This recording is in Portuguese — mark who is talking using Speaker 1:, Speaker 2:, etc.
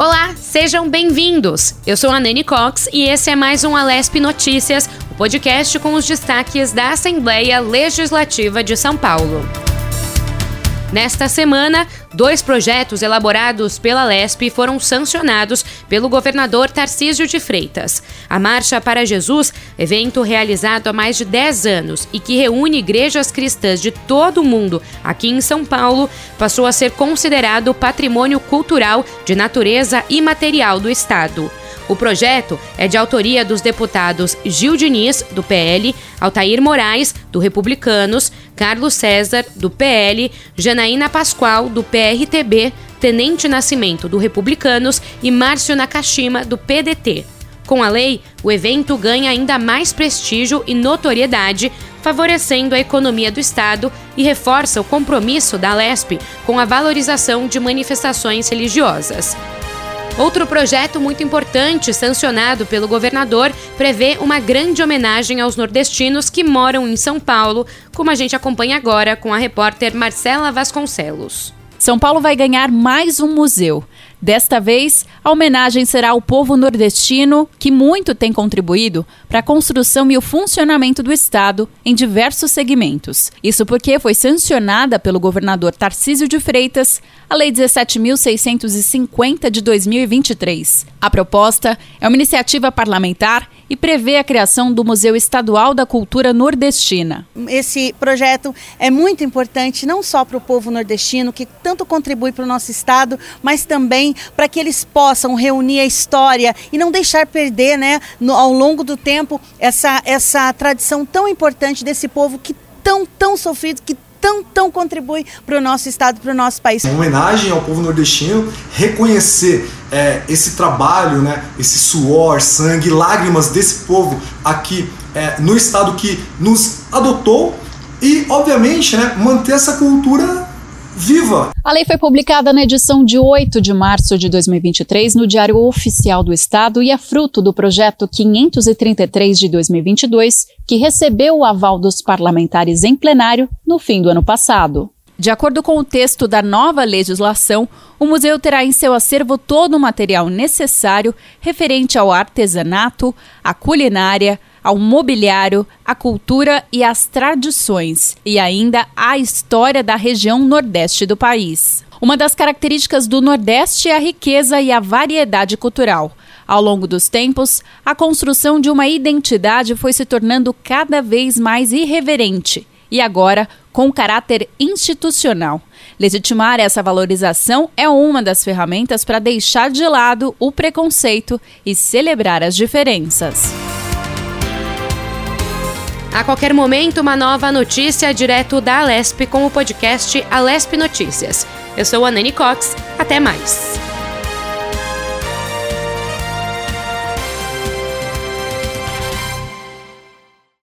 Speaker 1: Olá, sejam bem-vindos. Eu sou a Nani Cox e esse é mais um Alesp Notícias, o podcast com os destaques da Assembleia Legislativa de São Paulo. Nesta semana, dois projetos elaborados pela LESP foram sancionados pelo governador Tarcísio de Freitas. A Marcha para Jesus, evento realizado há mais de 10 anos e que reúne igrejas cristãs de todo o mundo aqui em São Paulo, passou a ser considerado patrimônio cultural de natureza imaterial do Estado. O projeto é de autoria dos deputados Gil Diniz, do PL, Altair Moraes, do Republicanos, Carlos César, do PL, Janaína Pascoal, do PRTB, Tenente Nascimento, do Republicanos e Márcio Nakashima, do PDT. Com a lei, o evento ganha ainda mais prestígio e notoriedade, favorecendo a economia do Estado e reforça o compromisso da LESP com a valorização de manifestações religiosas. Outro projeto muito importante, sancionado pelo governador, prevê uma grande homenagem aos nordestinos que moram em São Paulo, como a gente acompanha agora com a repórter Marcela Vasconcelos.
Speaker 2: São Paulo vai ganhar mais um museu. Desta vez, a homenagem será ao povo nordestino, que muito tem contribuído para a construção e o funcionamento do Estado em diversos segmentos. Isso porque foi sancionada pelo governador Tarcísio de Freitas a Lei 17.650 de 2023. A proposta é uma iniciativa parlamentar e prevê a criação do Museu Estadual da Cultura Nordestina.
Speaker 3: Esse projeto é muito importante não só para o povo nordestino, que tanto contribui para o nosso estado, mas também para que eles possam reunir a história e não deixar perder, né, no, ao longo do tempo, essa, essa tradição tão importante desse povo que tão, tão sofrido, que tão, tão contribui para o nosso estado, para o nosso país.
Speaker 4: Uma homenagem ao povo nordestino, reconhecer é, esse trabalho, né, esse suor, sangue, lágrimas desse povo aqui é, no estado que nos adotou e, obviamente, né, manter essa cultura viva.
Speaker 2: A lei foi publicada na edição de 8 de março de 2023 no Diário Oficial do Estado e é fruto do projeto 533 de 2022, que recebeu o aval dos parlamentares em plenário no fim do ano passado. De acordo com o texto da nova legislação, o museu terá em seu acervo todo o material necessário referente ao artesanato, à culinária, ao mobiliário, à cultura e às tradições, e ainda à história da região nordeste do país. Uma das características do Nordeste é a riqueza e a variedade cultural. Ao longo dos tempos, a construção de uma identidade foi se tornando cada vez mais irreverente e agora com caráter institucional. Legitimar essa valorização é uma das ferramentas para deixar de lado o preconceito e celebrar as diferenças.
Speaker 1: A qualquer momento, uma nova notícia direto da Alesp com o podcast Alesp Notícias. Eu sou a Nani Cox. Até mais.